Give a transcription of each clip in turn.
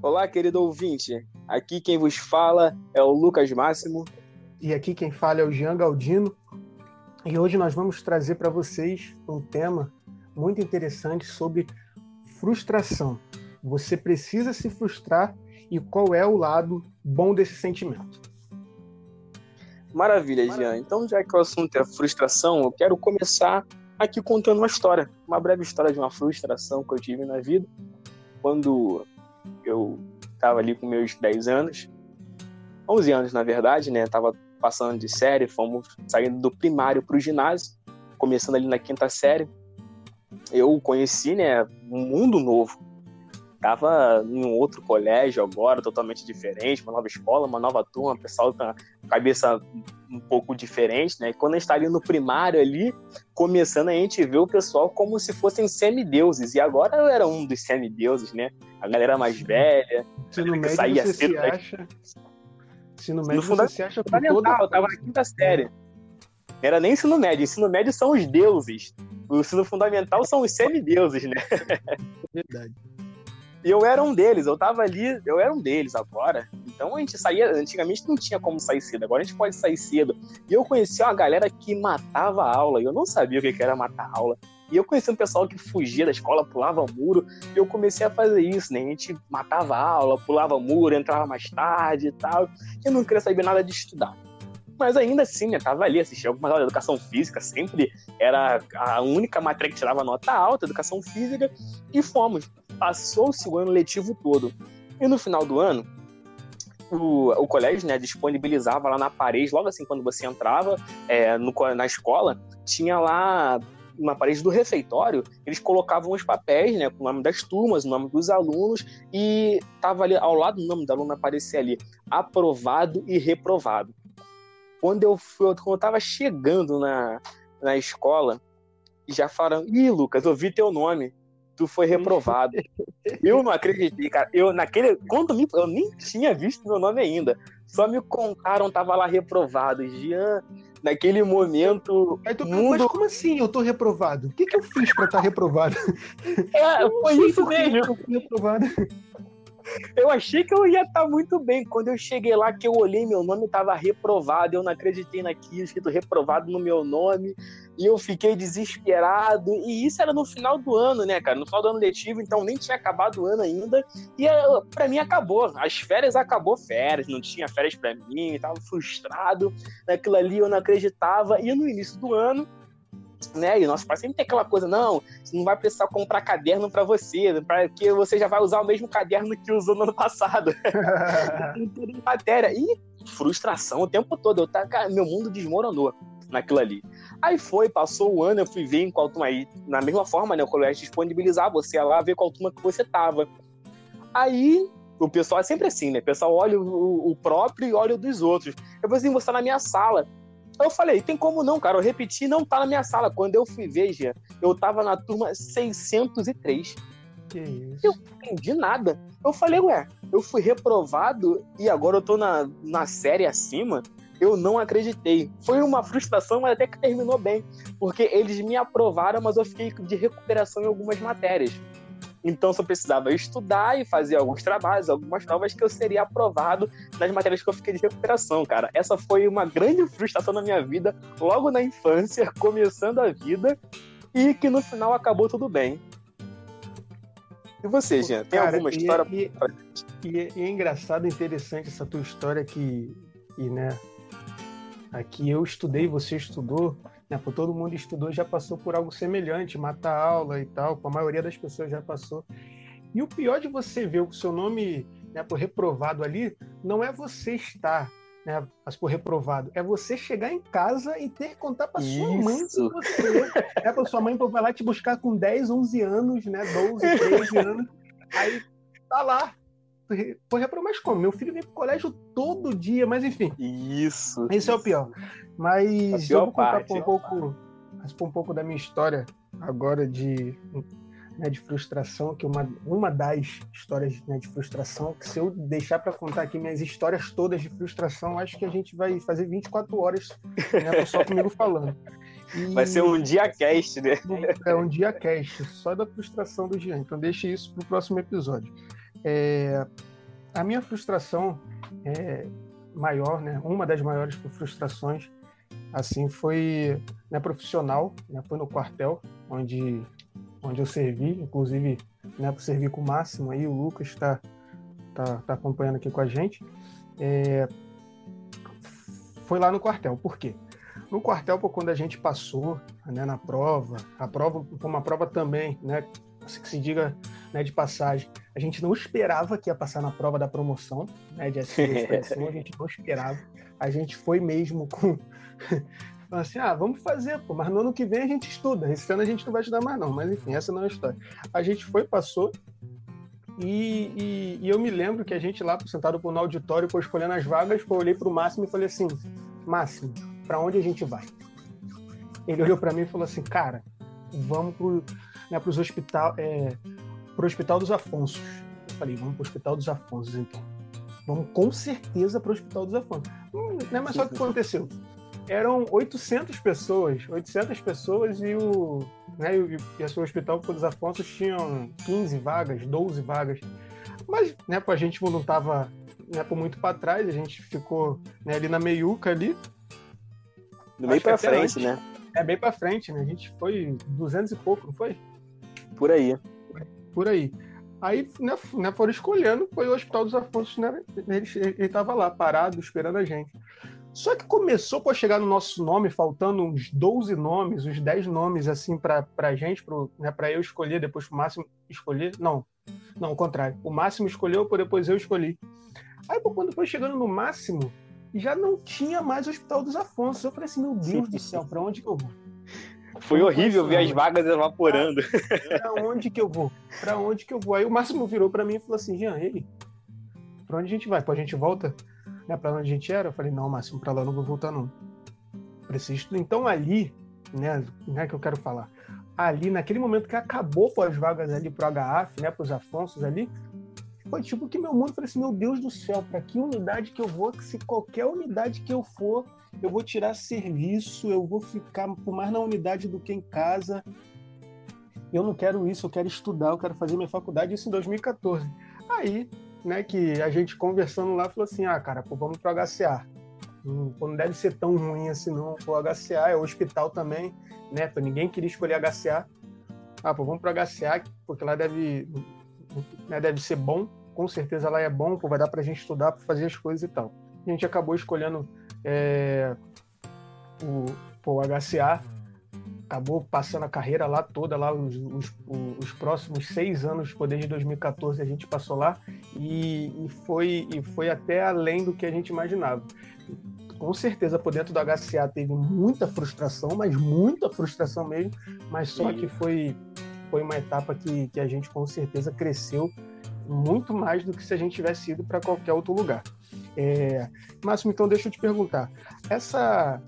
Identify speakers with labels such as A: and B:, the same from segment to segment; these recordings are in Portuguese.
A: Olá, querido ouvinte. Aqui quem vos fala é o Lucas Máximo.
B: E aqui quem fala é o Jean Galdino. E hoje nós vamos trazer para vocês um tema muito interessante sobre frustração. Você precisa se frustrar e qual é o lado bom desse sentimento?
A: Maravilha, Jean. Então, já que o assunto é frustração, eu quero começar aqui contando uma história, uma breve história de uma frustração que eu tive na vida. Quando eu estava ali com meus 10 anos, 11 anos na verdade, né? Tava passando de série, fomos saindo do primário para o ginásio, começando ali na quinta série. Eu conheci, né, um mundo novo. Tava em um outro colégio agora, totalmente diferente, uma nova escola, uma nova turma, pessoal com a cabeça um pouco diferente, né? E quando a gente tá ali no primário ali, começando a gente vê o pessoal como se fossem semideuses. E agora eu era um dos semideuses, né? A galera mais velha, que saía
B: você
A: cedo
B: se acha... Ensino médio
A: No fundamental,
B: você se acha
A: fundamental, eu tava na quinta série. Não era nem ensino médio, ensino médio são os deuses. O ensino fundamental são os semideuses, né?
B: Verdade.
A: E eu era um deles, eu tava ali, eu era um deles agora. Então a gente saía, antigamente não tinha como sair cedo, agora a gente pode sair cedo. E eu conhecia uma galera que matava a aula, e eu não sabia o que era matar a aula. E eu conhecia um pessoal que fugia da escola, pulava muro, e eu comecei a fazer isso, né? A gente matava a aula, pulava muro, entrava mais tarde e tal. Eu não queria saber nada de estudar. Mas ainda assim, né, tava ali, assistia algumas aulas de educação física, sempre era a única matéria que tirava nota alta, educação física, e fomos. Passou-se o ano letivo todo. E no final do ano, o, o colégio né, disponibilizava lá na parede, logo assim quando você entrava é, no, na escola, tinha lá uma parede do refeitório, eles colocavam os papéis, né, com o nome das turmas, o nome dos alunos, e tava ali, ao lado do nome do aluno aparecia ali, aprovado e reprovado. Quando eu, fui, quando eu tava chegando na, na escola, já falaram, ih, Lucas, eu vi teu nome, tu foi reprovado. eu não acreditei, cara. Eu, naquele, quando me, eu nem tinha visto meu nome ainda. Só me contaram, tava lá reprovado. Jean, naquele momento.
B: Aí tu
A: mundo...
B: mas como assim eu tô reprovado? O que, que eu fiz pra estar reprovado?
A: É, foi isso mesmo.
B: Eu fui reprovado.
A: Eu achei que eu ia estar muito bem. Quando eu cheguei lá, que eu olhei, meu nome estava reprovado. Eu não acreditei naquilo, escrito reprovado no meu nome. E eu fiquei desesperado. E isso era no final do ano, né, cara? No final do ano letivo, então nem tinha acabado o ano ainda. E para mim acabou. As férias acabou férias, não tinha férias para mim, tava frustrado. Naquilo ali eu não acreditava. E no início do ano, né? E nosso pai sempre tem aquela coisa, não, você não vai precisar comprar caderno para você, porque você já vai usar o mesmo caderno que usou no ano passado. Em matéria. E frustração o tempo todo. Eu tá, cara, meu mundo desmoronou naquilo ali. Aí foi, passou o ano, eu fui ver em qual turma aí, na mesma forma, né? O colégio disponibilizar, você ia lá ver qual turma que você tava. Aí o pessoal é sempre assim, né? O pessoal olha o, o próprio e olha o dos outros. Eu falei assim, você tá na minha sala. Eu falei, tem como não, cara? Eu repeti, não tá na minha sala. Quando eu fui ver, eu tava na turma 603.
B: Que isso?
A: Eu não entendi nada. Eu falei, ué, eu fui reprovado e agora eu tô na, na série acima. Eu não acreditei. Foi uma frustração, mas até que terminou bem. Porque eles me aprovaram, mas eu fiquei de recuperação em algumas matérias. Então, só precisava estudar e fazer alguns trabalhos, algumas provas que eu seria aprovado nas matérias que eu fiquei de recuperação, cara. Essa foi uma grande frustração na minha vida, logo na infância, começando a vida, e que no final acabou tudo bem. E você, Jean, tem
B: Cara,
A: alguma
B: e-
A: história
B: e-
A: pra gente?
B: E, é- e é engraçado, interessante essa tua história que, que, né, aqui eu estudei, você estudou, né, todo mundo estudou, já passou por algo semelhante, matar aula e tal, com a maioria das pessoas já passou. E o pior de você ver o seu nome, né, por reprovado ali, não é você estar, né, mas por reprovado, é você chegar em casa e ter que contar para sua mãe que você, é para sua mãe vai lá te buscar com 10, 11 anos, né, 12, 13 anos, aí tá lá, foi reprovado, mas como? Meu filho vem pro colégio todo dia, mas enfim,
A: Isso.
B: esse é o pior. Mas
A: A pior
B: eu vou contar
A: parte.
B: um pouco, um pouco da minha história agora de né, de frustração, que uma, uma das histórias né, de frustração, que se eu deixar para contar aqui minhas histórias todas de frustração, acho que a gente vai fazer 24 horas né, só comigo falando.
A: E... Vai ser um dia cast, né?
B: É um dia cast, só da frustração do Jean. Então deixe isso para o próximo episódio. É, a minha frustração é maior, né? Uma das maiores frustrações, assim, foi né, profissional, né, foi no quartel, onde onde eu servi, inclusive, né, para servir com o Máximo aí, o Lucas está tá, tá acompanhando aqui com a gente. É, foi lá no quartel. Por quê? No quartel, quando a gente passou né, na prova, a prova uma prova também, né, que se diga né, de passagem, a gente não esperava que ia passar na prova da promoção né, de expressão, a gente não esperava. A gente foi mesmo com. assim, ah, vamos fazer, pô, mas no ano que vem a gente estuda. Esse ano a gente não vai estudar mais, não. Mas enfim, essa não é a história. A gente foi, passou, e, e, e, eu me lembro que a gente lá, sentado no auditório, foi escolhendo as vagas, eu olhei para o Máximo e falei assim: Máximo, para onde a gente vai? Ele olhou para mim e falou assim: Cara, vamos né, para os hospital, é, pro Hospital dos Afonsos. Eu falei, vamos para o Hospital dos Afonsos, então. Vamos com certeza para o Hospital dos Afonsos. Hum, né, mas só que aconteceu? Eram 800 pessoas, 800 pessoas e o, né, e, e o Hospital dos Afonsos tinham 15 vagas, 12 vagas. Mas, né, a gente não estava né, por muito para trás, a gente ficou né, ali na meiuca ali.
A: Do meio para frente, antes, né?
B: É, bem para frente, né? A gente foi 200 e pouco, não foi?
A: Por aí.
B: Por aí. Aí, né, né, foram escolhendo, foi o Hospital dos Afonsos, né? Ele, ele tava lá, parado, esperando a gente. Só que começou a chegar no nosso nome, faltando uns 12 nomes, uns 10 nomes, assim, pra, pra gente, pro, né, eu escolher, depois o Máximo escolher. Não, não, ao contrário. O Máximo escolheu, depois eu escolhi. Aí, quando foi chegando no Máximo, já não tinha mais o Hospital dos Afonsos. Eu falei assim, meu Deus do céu, pra onde que eu vou?
A: Foi horrível ver as vagas evaporando.
B: Pra onde que eu vou? Pra onde que eu vou? Aí o Máximo virou pra mim e falou assim, Jean, ei, pra onde a gente vai? Pô, a gente volta né, pra onde a gente era? Eu falei, não, Máximo, pra lá eu não vou voltar não. Preciso. Então ali, né, né, que eu quero falar. Ali, naquele momento que acabou com as vagas ali pro HAF, né, pros Afonsos ali, foi tipo que meu mundo, falei assim, meu Deus do céu, para que unidade que eu vou, que se qualquer unidade que eu for, eu vou tirar serviço, eu vou ficar por mais na unidade do que em casa. Eu não quero isso, eu quero estudar, eu quero fazer minha faculdade, isso em 2014. Aí, né, que a gente conversando lá falou assim: "Ah, cara, pô, vamos pro HCA". Hum, não deve ser tão ruim assim não, o HCA é o hospital também, né? Ninguém queria escolher HCA. Ah, pô, vamos pro HCA, porque lá deve né, deve ser bom com certeza lá é bom, pô, vai dar pra gente estudar, para fazer as coisas e tal. A gente acabou escolhendo é, o, pô, o HCA, acabou passando a carreira lá toda, lá os, os, os próximos seis anos, poder de 2014 a gente passou lá e, e, foi, e foi até além do que a gente imaginava. Com certeza, por dentro do HCA teve muita frustração, mas muita frustração mesmo, mas só que foi, foi uma etapa que, que a gente com certeza cresceu muito mais do que se a gente tivesse ido para qualquer outro lugar. É... Máximo, então deixa eu te perguntar. Essa,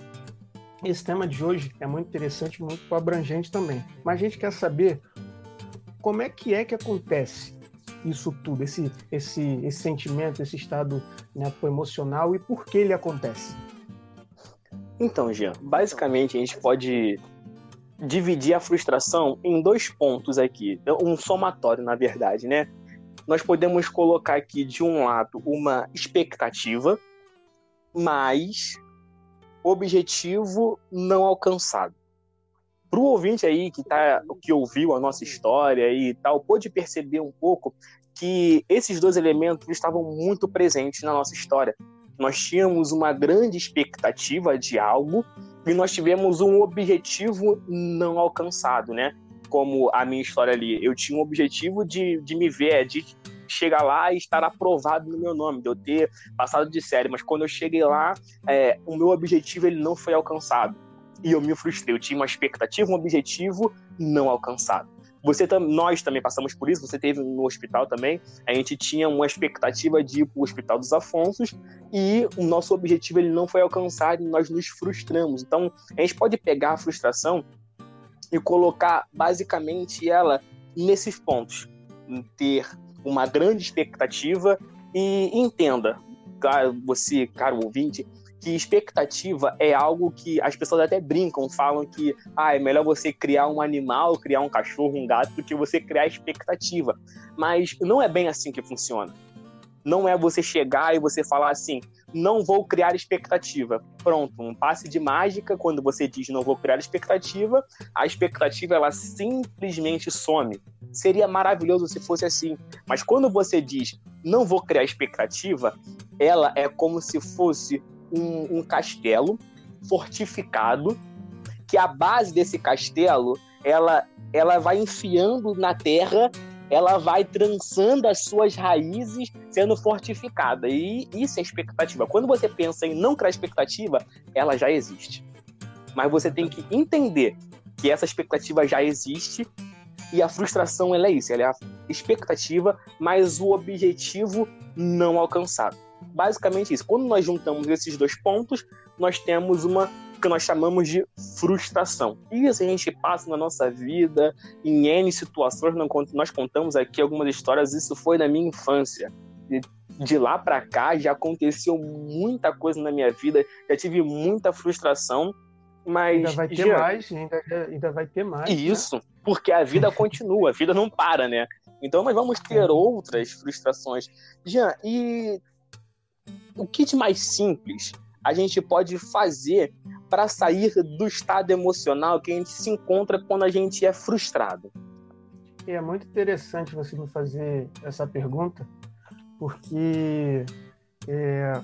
B: esse tema de hoje é muito interessante, muito abrangente também. Mas a gente quer saber como é que é que acontece isso tudo, esse, esse, esse sentimento, esse estado né, emocional e por que ele acontece?
A: Então, Jean, basicamente a gente pode dividir a frustração em dois pontos aqui, um somatório, na verdade, né? Nós podemos colocar aqui de um lado uma expectativa, mas objetivo não alcançado. Para o ouvinte aí que, tá, que ouviu a nossa história e tal, pôde perceber um pouco que esses dois elementos estavam muito presentes na nossa história. Nós tínhamos uma grande expectativa de algo e nós tivemos um objetivo não alcançado, né? Como a minha história ali, eu tinha um objetivo de, de me ver, de chegar lá e estar aprovado no meu nome, de eu ter passado de série, mas quando eu cheguei lá, é, o meu objetivo ele não foi alcançado. E eu me frustrei, eu tinha uma expectativa, um objetivo não alcançado. Você nós também passamos por isso, você teve no hospital também. A gente tinha uma expectativa de ir para o Hospital dos Afonsos e o nosso objetivo ele não foi alcançado e nós nos frustramos. Então, a gente pode pegar a frustração e colocar basicamente ela nesses pontos. Ter uma grande expectativa e entenda, você, caro ouvinte, que expectativa é algo que as pessoas até brincam, falam que ah, é melhor você criar um animal, criar um cachorro, um gato, do que você criar expectativa. Mas não é bem assim que funciona. Não é você chegar e você falar assim, não vou criar expectativa. Pronto, um passe de mágica, quando você diz não vou criar expectativa, a expectativa ela simplesmente some. Seria maravilhoso se fosse assim. Mas quando você diz não vou criar expectativa, ela é como se fosse um, um castelo fortificado, que a base desse castelo ela, ela vai enfiando na terra ela vai trançando as suas raízes, sendo fortificada. E isso é expectativa. Quando você pensa em não criar expectativa, ela já existe. Mas você tem que entender que essa expectativa já existe e a frustração ela é isso, ela é a expectativa, mas o objetivo não alcançado. Basicamente isso. Quando nós juntamos esses dois pontos, nós temos uma que nós chamamos de frustração. Isso a gente passa na nossa vida, em N situações, nós contamos aqui algumas histórias, isso foi na minha infância. De lá para cá já aconteceu muita coisa na minha vida, já tive muita frustração, mas.
B: Ainda vai ter já... mais, ainda, ainda vai ter mais. Né?
A: Isso, né? porque a vida continua, a vida não para, né? Então nós vamos ter outras frustrações. Jean, e o que de mais simples a gente pode fazer para sair do estado emocional que a gente se encontra quando a gente é frustrado?
B: É muito interessante você me fazer essa pergunta, porque é,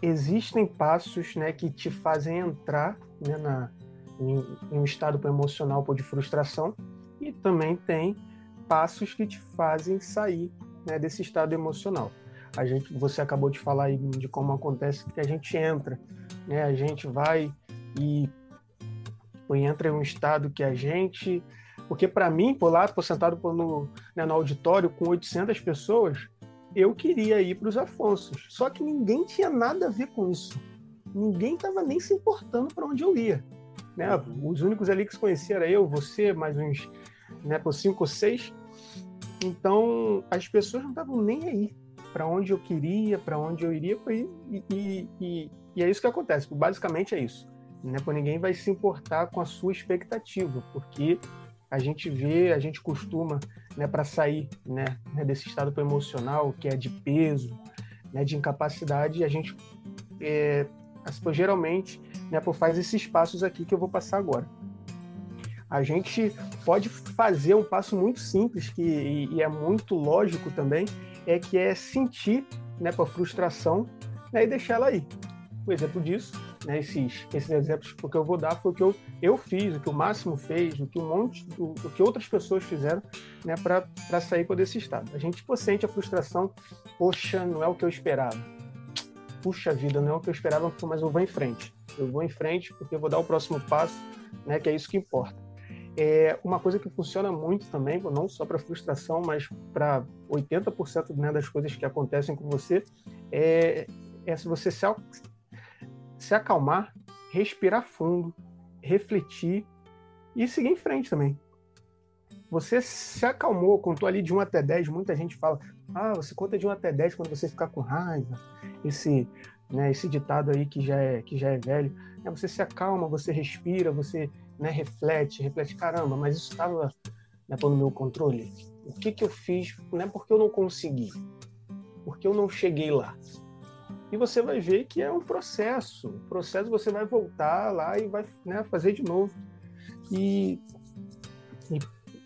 B: existem passos né, que te fazem entrar né, na, em, em um estado emocional de frustração e também tem passos que te fazem sair né, desse estado emocional a gente, você acabou de falar aí de como acontece que a gente entra, né? A gente vai e, e entra em um estado que a gente, porque para mim, por lá, por sentado no, né, no auditório com 800 pessoas, eu queria ir para os Afonsos. Só que ninguém tinha nada a ver com isso. Ninguém estava nem se importando para onde eu ia. Né? Os únicos ali que se conheciam era eu, você, mais uns né, por cinco ou seis. Então as pessoas não estavam nem aí para onde eu queria, para onde eu iria, e, e, e, e, é isso que acontece. Basicamente é isso. Né? Por ninguém vai se importar com a sua expectativa, porque a gente vê, a gente costuma, né, para sair né, né, desse estado emocional que é de peso, né, de incapacidade, a gente é, geralmente né, faz esses passos aqui que eu vou passar agora. A gente pode fazer um passo muito simples que, e, e é muito lógico também, é que é sentir né, a frustração né, e deixar ela aí. O exemplo disso, né, esses, esses exemplos que eu vou dar foi o que eu, eu fiz, o que o Máximo fez, o que um monte, o, o que outras pessoas fizeram né, para sair desse estado. A gente sente a frustração, poxa, não é o que eu esperava. Puxa vida, não é o que eu esperava, mas eu vou em frente. Eu vou em frente porque eu vou dar o próximo passo, né, que é isso que importa. É uma coisa que funciona muito também, não só para frustração, mas para 80% né, das coisas que acontecem com você, é, é se você se, se acalmar, respirar fundo, refletir e seguir em frente também. Você se acalmou, contou ali de 1 até 10, muita gente fala, ah, você conta de 1 até 10 quando você ficar com raiva, esse, né, esse ditado aí que já é, que já é velho, é, você se acalma, você respira, você né, reflete, reflete, caramba, mas isso estava né, no meu controle. O que, que eu fiz? Não é porque eu não consegui, porque eu não cheguei lá. E você vai ver que é um processo. O processo você vai voltar lá e vai né, fazer de novo. E, e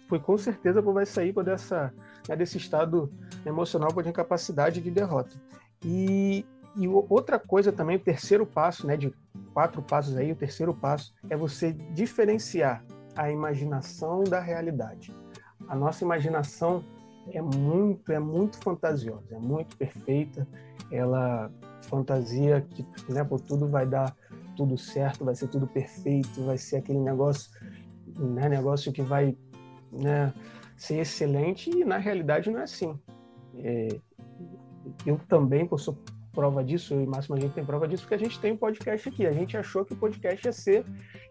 B: foi com certeza vai sair dessa, né, desse estado emocional de incapacidade de derrota. E, e outra coisa também, o terceiro passo, né, de quatro passos aí, o terceiro passo é você diferenciar a imaginação da realidade. A nossa imaginação é muito, é muito fantasiosa, é muito perfeita. Ela fantasia que, né, por tudo vai dar tudo certo, vai ser tudo perfeito, vai ser aquele negócio, né, negócio que vai, né, ser excelente e na realidade não é assim. É, eu também, sou prova disso, eu e a gente tem prova disso, porque a gente tem um podcast aqui. A gente achou que o podcast ia ser,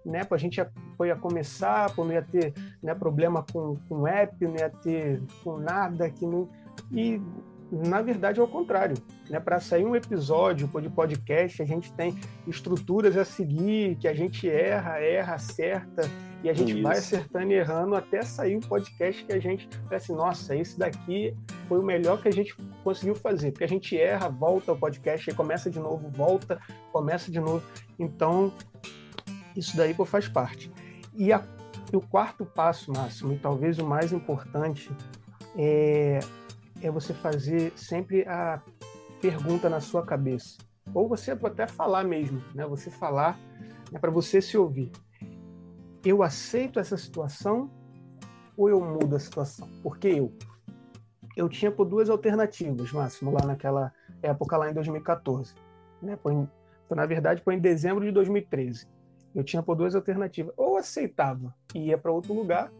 B: né? A gente ia, ia começar, não ia ter né, problema com, com app, não ia ter com nada, que não. E na verdade é o contrário. Né? Para sair um episódio de podcast, a gente tem estruturas a seguir, que a gente erra, erra, acerta, e a gente Isso. vai acertando e errando até sair o podcast que a gente pensa assim, nossa, esse daqui foi o melhor que a gente conseguiu fazer. Porque a gente erra, volta o podcast, começa de novo, volta, começa de novo. Então, isso daí faz parte. E, a, e o quarto passo, Máximo, e talvez o mais importante, é é você fazer sempre a pergunta na sua cabeça. Ou você até falar mesmo, né? Você falar né, para você se ouvir. Eu aceito essa situação ou eu mudo a situação? Porque eu eu tinha por duas alternativas, máximo lá naquela época lá em 2014, né? Então, na verdade foi em dezembro de 2013. Eu tinha por duas alternativas. Ou aceitava e ia para outro lugar,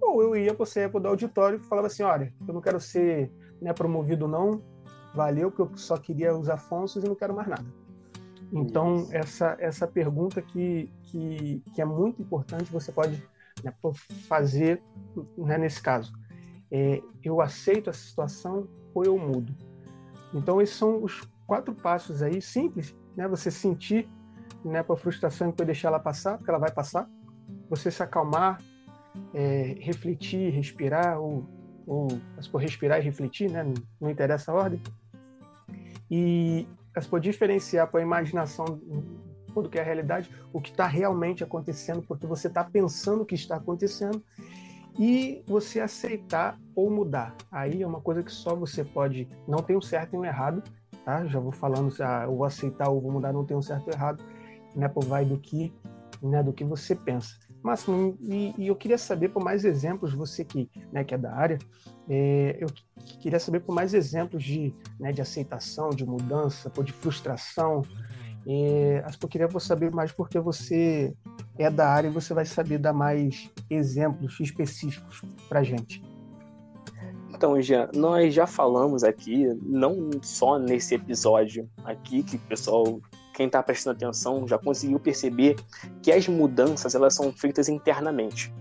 B: ou eu ia para você ia para o auditório e falava assim, olha, eu não quero ser né, promovido não, valeu, porque eu só queria os Afonsos e não quero mais nada. Então, essa, essa pergunta que, que, que é muito importante, você pode né, fazer né, nesse caso. É, eu aceito essa situação ou eu mudo? Então, esses são os quatro passos aí, simples, né? Você sentir né, a frustração e depois deixar ela passar, porque ela vai passar. Você se acalmar, é, refletir, respirar, ou, ou por respirar e refletir, né? não interessa a ordem. E por diferenciar para a imaginação do que é a realidade, o que está realmente acontecendo, porque você está pensando que está acontecendo, e você aceitar ou mudar. Aí é uma coisa que só você pode. Não tem um certo e um errado, tá? Já vou falando, ah, eu vou aceitar ou vou mudar, não tem um certo e errado, né? Por vai do que, né? Do que você pensa. Máximo, e, e, eu queria saber por mais exemplos, você que, né, que é da área, é, eu queria saber por mais exemplos de, né, de aceitação, de mudança, de frustração. É, acho que eu queria saber mais porque você é da área e você vai saber dar mais exemplos específicos para gente.
A: Então, Jean, nós já falamos aqui, não só nesse episódio aqui, que o pessoal quem está prestando atenção já conseguiu perceber que as mudanças elas são feitas internamente.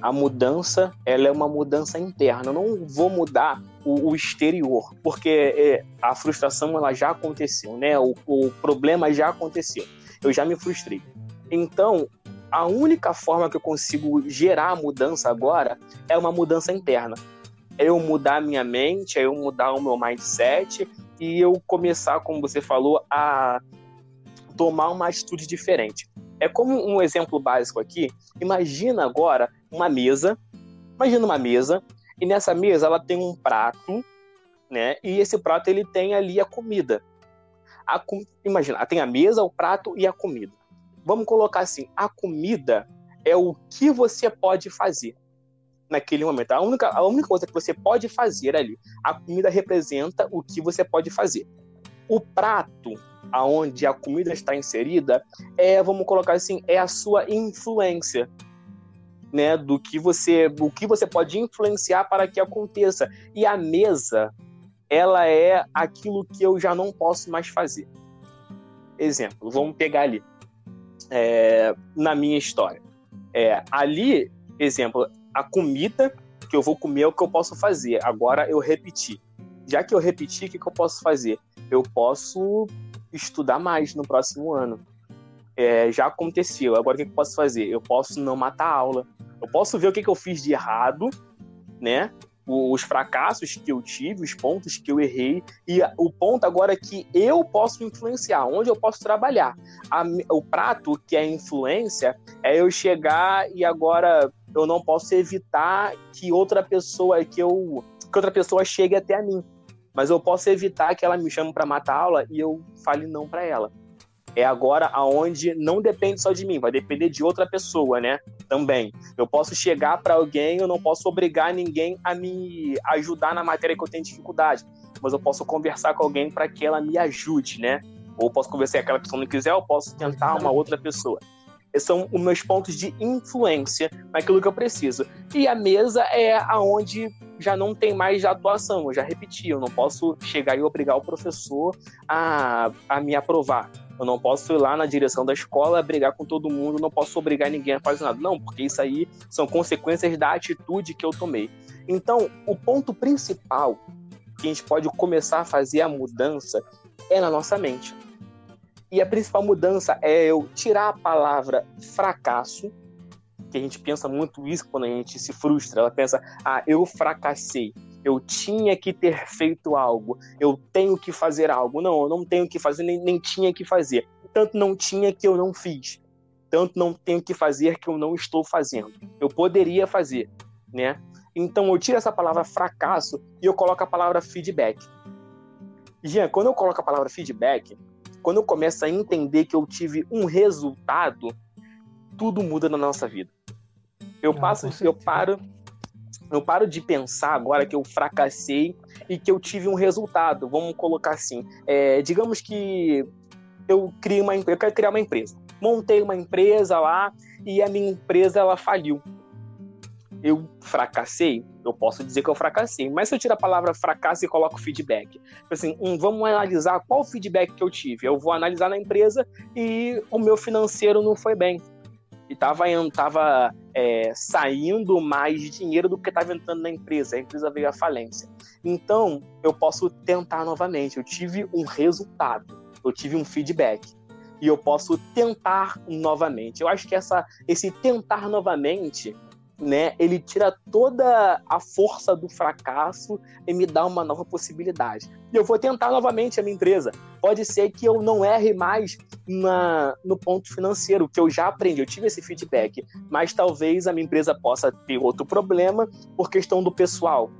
A: A mudança ela é uma mudança interna. Eu não vou mudar o, o exterior, porque é, a frustração ela já aconteceu, né? O, o problema já aconteceu. Eu já me frustrei. Então, a única forma que eu consigo gerar a mudança agora é uma mudança interna. É eu mudar minha mente, é eu mudar o meu mindset e eu começar, como você falou, a tomar uma atitude diferente. É como um exemplo básico aqui. Imagina agora uma mesa. Imagina uma mesa e nessa mesa ela tem um prato, né? E esse prato ele tem ali a comida. A, imagina, tem a mesa, o prato e a comida. Vamos colocar assim: a comida é o que você pode fazer naquele momento. A única, a única coisa que você pode fazer ali. A comida representa o que você pode fazer. O prato aonde a comida está inserida é, vamos colocar assim, é a sua influência, né, do que você, o que você pode influenciar para que aconteça. E a mesa, ela é aquilo que eu já não posso mais fazer. Exemplo, vamos pegar ali é, na minha história. É, ali, exemplo, a comida que eu vou comer é o que eu posso fazer. Agora eu repeti. Já que eu repeti, o que, que eu posso fazer? Eu posso estudar mais no próximo ano. É, já aconteceu. Agora o que eu posso fazer? Eu posso não matar a aula. Eu posso ver o que, eu fiz de errado, né? Os fracassos que eu tive, os pontos que eu errei. E o ponto agora é que eu posso influenciar, onde eu posso trabalhar. A, o prato, que é influência, é eu chegar e agora eu não posso evitar que outra pessoa, que eu que outra pessoa chegue até a mim mas eu posso evitar que ela me chame para matar aula e eu fale não para ela. É agora aonde não depende só de mim, vai depender de outra pessoa, né? Também. Eu posso chegar para alguém, eu não posso obrigar ninguém a me ajudar na matéria que eu tenho dificuldade, mas eu posso conversar com alguém para que ela me ajude, né? Ou posso conversar com aquela pessoa não quiser, eu posso tentar uma outra pessoa. São os meus pontos de influência naquilo que eu preciso. E a mesa é aonde já não tem mais atuação. Eu já repeti, eu não posso chegar e obrigar o professor a, a me aprovar. Eu não posso ir lá na direção da escola brigar com todo mundo, não posso obrigar ninguém a fazer nada. Não, porque isso aí são consequências da atitude que eu tomei. Então, o ponto principal que a gente pode começar a fazer a mudança é na nossa mente. E a principal mudança é eu tirar a palavra fracasso, que a gente pensa muito isso quando a gente se frustra. Ela pensa, ah, eu fracassei eu tinha que ter feito algo, eu tenho que fazer algo. Não, eu não tenho que fazer, nem, nem tinha que fazer. Tanto não tinha que eu não fiz. Tanto não tenho que fazer que eu não estou fazendo. Eu poderia fazer, né? Então eu tiro essa palavra fracasso e eu coloco a palavra feedback. Jean, quando eu coloco a palavra feedback, quando eu começo a entender que eu tive um resultado, tudo muda na nossa vida. Eu ah, passo, eu paro, eu paro de pensar agora que eu fracassei e que eu tive um resultado. Vamos colocar assim. É, digamos que eu criei uma eu quero criar uma empresa. Montei uma empresa lá e a minha empresa ela faliu. Eu fracassei? Eu posso dizer que eu fracassei. Mas se eu tiro a palavra fracasso e coloco feedback, assim, um, vamos analisar qual feedback que eu tive. Eu vou analisar na empresa e o meu financeiro não foi bem e tava, tava é, saindo mais dinheiro do que estava entrando na empresa. A empresa veio à falência. Então, eu posso tentar novamente. Eu tive um resultado, eu tive um feedback. E eu posso tentar novamente. Eu acho que essa, esse tentar novamente né, ele tira toda a força do fracasso e me dá uma nova possibilidade. E eu vou tentar novamente a minha empresa. Pode ser que eu não erre mais na, no ponto financeiro, que eu já aprendi, eu tive esse feedback, mas talvez a minha empresa possa ter outro problema por questão do pessoal.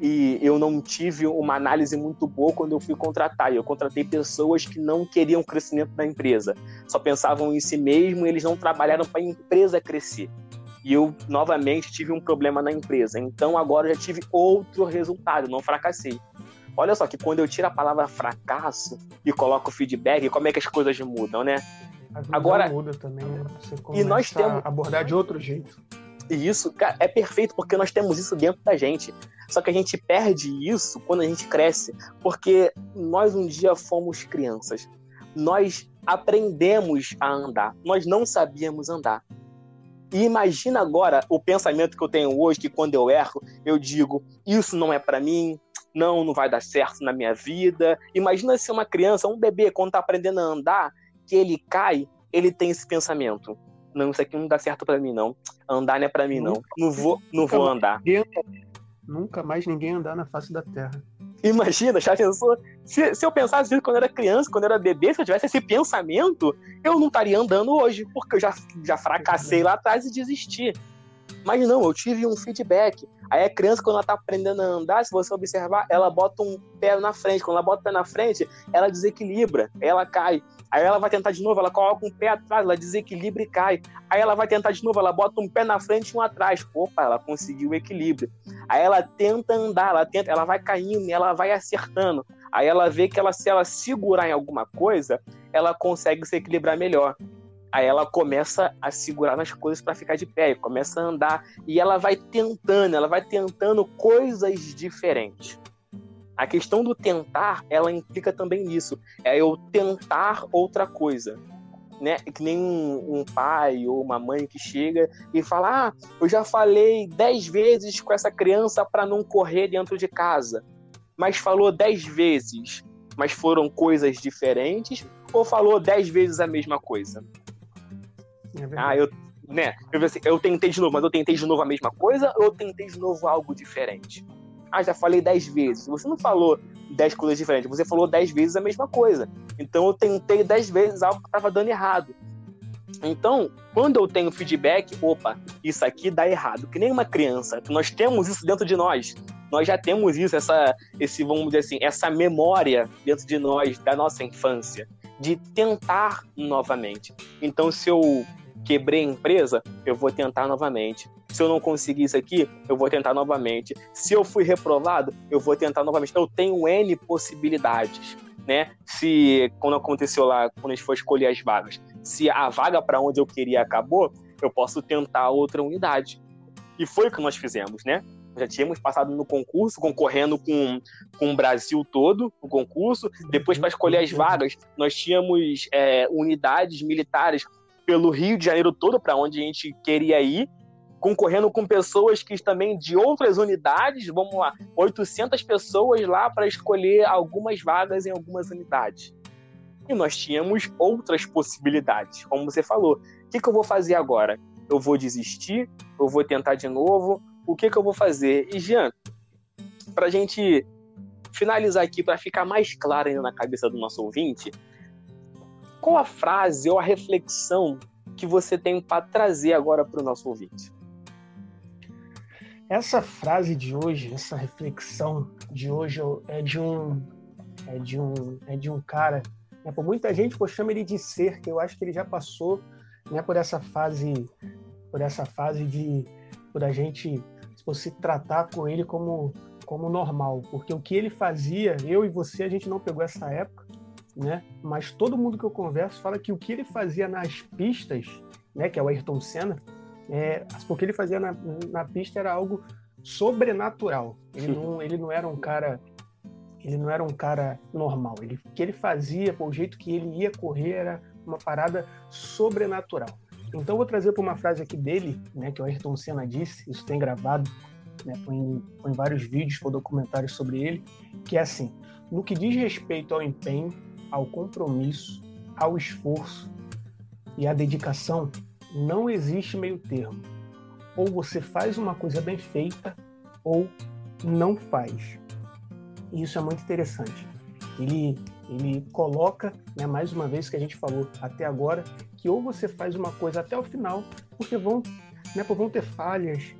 A: E eu não tive uma análise muito boa quando eu fui contratar. Eu contratei pessoas que não queriam crescimento da empresa, só pensavam em si mesmo e eles não trabalharam para a empresa crescer e eu novamente tive um problema na empresa. Então agora eu já tive outro resultado, não fracassei. Olha só que quando eu tiro a palavra fracasso e coloco feedback, como é que as coisas mudam, né?
B: agora muda também, né? Você
A: e nós temos
B: a abordar de outro jeito.
A: E isso, cara, é perfeito porque nós temos isso dentro da gente. Só que a gente perde isso quando a gente cresce, porque nós um dia fomos crianças. Nós aprendemos a andar. Nós não sabíamos andar. E imagina agora o pensamento que eu tenho hoje, que quando eu erro, eu digo, isso não é para mim, não, não vai dar certo na minha vida. Imagina se uma criança, um bebê, quando tá aprendendo a andar, que ele cai, ele tem esse pensamento. Não, isso aqui não dá certo para mim, não. Andar não é para mim, não. Não vou, não vou andar.
B: Nunca mais ninguém andar na face da terra.
A: Imagina, já pensou? Se, se eu pensasse isso quando eu era criança, quando eu era bebê, se eu tivesse esse pensamento, eu não estaria andando hoje, porque eu já, já fracassei lá atrás e desisti. Mas não, eu tive um feedback. Aí a criança, quando ela tá aprendendo a andar, se você observar, ela bota um pé na frente. Quando ela bota o pé na frente, ela desequilibra, ela cai. Aí ela vai tentar de novo, ela coloca um pé atrás, ela desequilibra e cai. Aí ela vai tentar de novo, ela bota um pé na frente e um atrás. Opa, ela conseguiu o equilíbrio. Aí ela tenta andar, ela tenta, ela vai caindo, ela vai acertando. Aí ela vê que ela, se ela segurar em alguma coisa, ela consegue se equilibrar melhor. Aí ela começa a segurar nas coisas para ficar de pé, começa a andar e ela vai tentando, ela vai tentando coisas diferentes. A questão do tentar, ela implica também nisso. É eu tentar outra coisa. Né? Que nem um, um, pai ou uma mãe que chega e fala: Ah, eu já falei dez vezes com essa criança para não correr dentro de casa. Mas falou dez vezes, mas foram coisas diferentes, ou falou dez vezes a mesma coisa? É ah, eu, né? Eu, eu tentei de novo, mas eu tentei de novo a mesma coisa ou eu tentei de novo algo diferente? Ah, já falei dez vezes. Você não falou dez coisas diferentes, você falou dez vezes a mesma coisa. Então eu tentei dez vezes algo que estava dando errado. Então, quando eu tenho feedback, opa, isso aqui dá errado. Que nem uma criança, nós temos isso dentro de nós. Nós já temos isso, essa, esse, vamos dizer assim, essa memória dentro de nós da nossa infância de tentar novamente. Então, se eu quebrei a empresa, eu vou tentar novamente. Se eu não conseguir isso aqui, eu vou tentar novamente. Se eu fui reprovado, eu vou tentar novamente. Eu tenho N possibilidades, né? Se, quando aconteceu lá, quando a gente foi escolher as vagas, se a vaga para onde eu queria acabou, eu posso tentar outra unidade. E foi o que nós fizemos, né? já tínhamos passado no concurso, concorrendo com, com o Brasil todo, no concurso. Depois, para escolher as vagas, nós tínhamos é, unidades militares pelo Rio de Janeiro todo, para onde a gente queria ir, concorrendo com pessoas que também de outras unidades, vamos lá, 800 pessoas lá para escolher algumas vagas em algumas unidades. E nós tínhamos outras possibilidades, como você falou. O que, que eu vou fazer agora? Eu vou desistir? Eu vou tentar de novo? o que, que eu vou fazer? E, Jean, para a gente finalizar aqui, para ficar mais claro ainda na cabeça do nosso ouvinte, qual a frase ou a reflexão que você tem para trazer agora para o nosso ouvinte?
B: Essa frase de hoje, essa reflexão de hoje é de um é de um é de um cara, né, por muita gente pô, chama ele de ser, que eu acho que ele já passou, né, por essa fase por essa fase de por a gente se tratar com ele como, como normal, porque o que ele fazia, eu e você, a gente não pegou essa época, né? Mas todo mundo que eu converso fala que o que ele fazia nas pistas, né, que é o Ayrton Senna, é, o que ele fazia na, na pista era algo sobrenatural. Ele não, ele não era um cara ele não era um cara normal. Ele, o que ele fazia, o jeito que ele ia correr era uma parada sobrenatural. Então, vou trazer para uma frase aqui dele, né, que o Ayrton Senna disse, isso tem gravado, né, foi, em, foi em vários vídeos, foi documentários sobre ele, que é assim: no que diz respeito ao empenho, ao compromisso, ao esforço e à dedicação, não existe meio termo. Ou você faz uma coisa bem feita, ou não faz. E isso é muito interessante. Ele, ele coloca, né, mais uma vez que a gente falou até agora, que ou você faz uma coisa até o final, porque vão, né, vão ter falhas,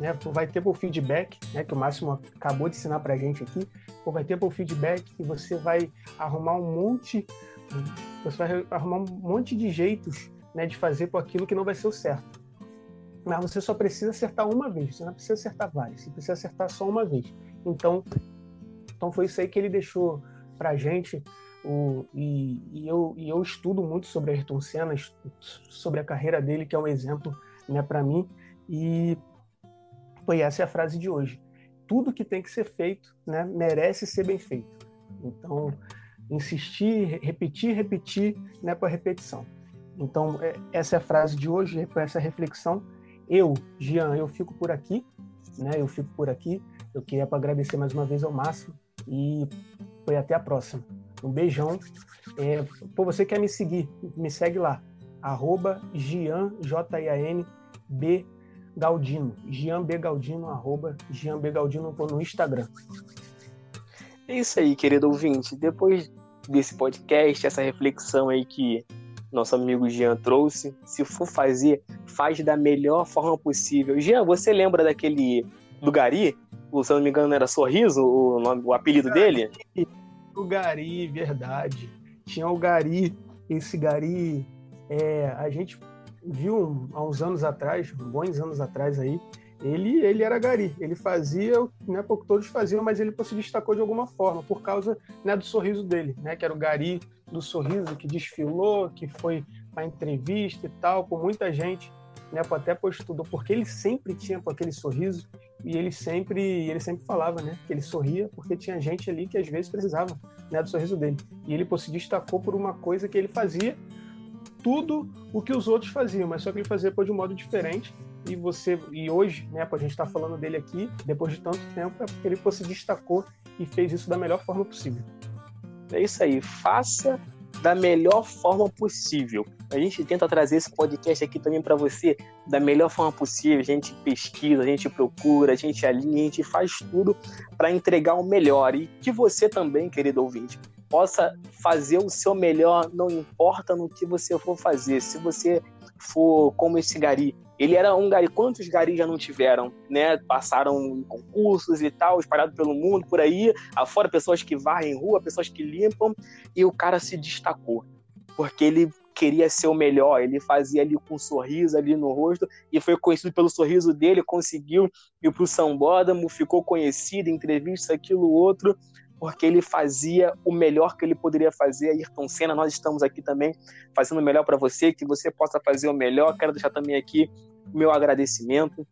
B: né, vai ter o feedback, né, que o Máximo acabou de ensinar para a gente aqui, ou vai ter o feedback e você vai arrumar um monte, você vai arrumar um monte de jeitos né, de fazer por aquilo que não vai ser o certo. Mas você só precisa acertar uma vez, você não precisa acertar várias, você precisa acertar só uma vez. Então, então foi isso aí que ele deixou para a gente o, e, e, eu, e eu estudo muito sobre Ayrton Senna, sobre a carreira dele, que é um exemplo né, para mim. E foi essa é a frase de hoje. Tudo que tem que ser feito né, merece ser bem feito. Então, insistir, repetir, repetir né, para repetição. Então, é, essa é a frase de hoje, essa reflexão. Eu, Jean, eu fico por aqui, né? Eu fico por aqui. Eu queria agradecer mais uma vez ao Máximo e foi até a próxima. Um beijão. É, pô, você quer me seguir? Me segue lá. Arroba Gian, J-I-A-N, B Galdino. Gian B Galdino, arroba Gian B Galdino no Instagram.
A: É isso aí, querido ouvinte. Depois desse podcast, essa reflexão aí que nosso amigo Jean trouxe, se for fazer, faz da melhor forma possível. Jean, você lembra daquele do Gari? Se eu não me engano, era Sorriso o, nome, o apelido dele?
B: O Gari, verdade. Tinha o Gari, esse Gari, é, a gente viu há uns anos atrás, bons anos atrás aí, ele, ele era Gari, ele fazia, né, pouco todos faziam, mas ele se destacou de alguma forma, por causa né, do sorriso dele, né, que era o Gari do sorriso, que desfilou, que foi para entrevista e tal, com muita gente, né, até estudou, porque ele sempre tinha com aquele sorriso, e ele sempre ele sempre falava né que ele sorria porque tinha gente ali que às vezes precisava né do sorriso dele. E ele se destacou por uma coisa que ele fazia tudo o que os outros faziam mas só que ele fazia de um modo diferente e você e hoje né a gente está falando dele aqui depois de tanto tempo é porque ele pô, se destacou e fez isso da melhor forma possível
A: é isso aí faça da melhor forma possível. A gente tenta trazer esse podcast aqui também para você da melhor forma possível. A gente pesquisa, a gente procura, a gente alinha, a gente faz tudo para entregar o melhor. E que você também, querido ouvinte, possa fazer o seu melhor, não importa no que você for fazer. Se você for como esse gari, ele era um gari. Quantos garis já não tiveram, né? Passaram em concursos e tal, espalhado pelo mundo, por aí, afora pessoas que varrem rua, pessoas que limpam, e o cara se destacou. Porque ele queria ser o melhor, ele fazia ali com um sorriso ali no rosto, e foi conhecido pelo sorriso dele, conseguiu ir pro São Bódamo, ficou conhecido, entrevista, aquilo, outro, porque ele fazia o melhor que ele poderia fazer. Ayrton Senna, nós estamos aqui também fazendo o melhor para você, que você possa fazer o melhor. Quero deixar também aqui o meu agradecimento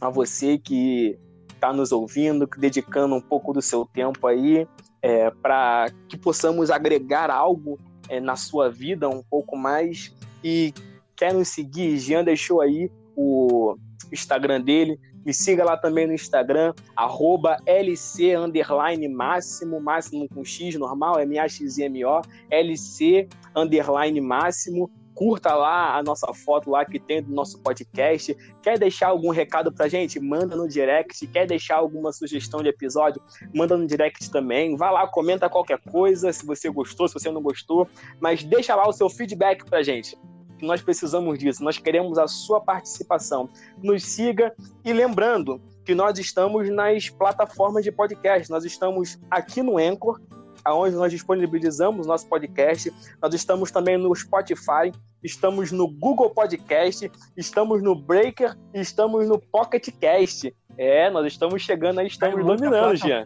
A: a você que está nos ouvindo, dedicando um pouco do seu tempo aí, é, para que possamos agregar algo é, na sua vida um pouco mais. E quer nos seguir? Jean deixou aí o Instagram dele. Me siga lá também no Instagram, arroba LC underline máximo, máximo com X normal, M-A-X-M-O, LC underline máximo curta lá a nossa foto lá que tem do nosso podcast. Quer deixar algum recado pra gente? Manda no direct. Quer deixar alguma sugestão de episódio? Manda no direct também. Vai lá, comenta qualquer coisa, se você gostou, se você não gostou, mas deixa lá o seu feedback pra gente. Nós precisamos disso, nós queremos a sua participação. Nos siga e lembrando que nós estamos nas plataformas de podcast. Nós estamos aqui no Anchor, aonde nós disponibilizamos nosso podcast. Nós estamos também no Spotify, estamos no Google Podcast, estamos no Breaker, estamos no Pocket Cast. É, nós estamos chegando aí, estamos dominando, Jean.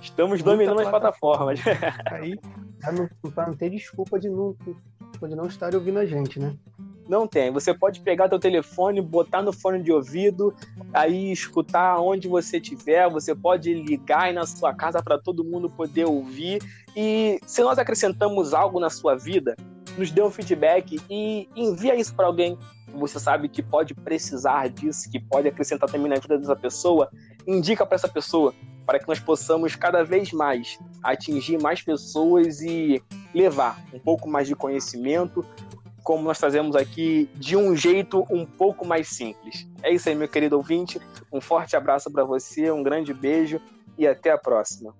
A: Estamos Muita dominando as plataformas.
B: Aí, para não, não ter desculpa de não, de não estar ouvindo a gente, né?
A: Não tem. Você pode pegar teu telefone, botar no fone de ouvido, aí escutar onde você estiver. Você pode ligar aí na sua casa para todo mundo poder ouvir. E se nós acrescentamos algo na sua vida, nos dê um feedback e envia isso para alguém você sabe que pode precisar disso, que pode acrescentar também na vida dessa pessoa. Indica para essa pessoa, para que nós possamos cada vez mais atingir mais pessoas e levar um pouco mais de conhecimento, como nós trazemos aqui, de um jeito um pouco mais simples. É isso aí, meu querido ouvinte. Um forte abraço para você, um grande beijo e até a próxima.